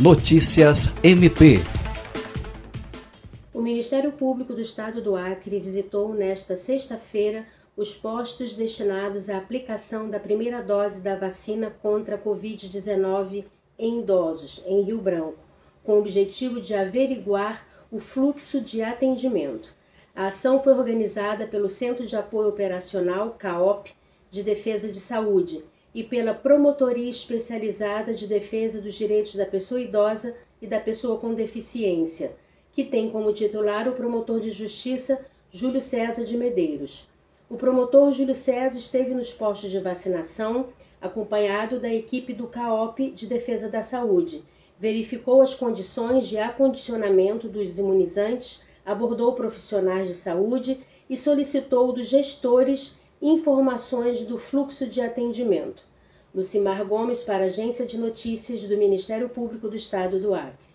Notícias MP. O Ministério Público do Estado do Acre visitou nesta sexta-feira os postos destinados à aplicação da primeira dose da vacina contra a Covid-19 em idosos, em Rio Branco, com o objetivo de averiguar o fluxo de atendimento. A ação foi organizada pelo Centro de Apoio Operacional, CAOP, de Defesa de Saúde e pela Promotoria Especializada de Defesa dos Direitos da Pessoa Idosa e da Pessoa com Deficiência, que tem como titular o promotor de justiça Júlio César de Medeiros. O promotor Júlio César esteve nos postos de vacinação, acompanhado da equipe do CAOP de Defesa da Saúde, verificou as condições de acondicionamento dos imunizantes, abordou profissionais de saúde e solicitou dos gestores informações do fluxo de atendimento. Lucimar Gomes para a Agência de Notícias do Ministério Público do Estado do Acre.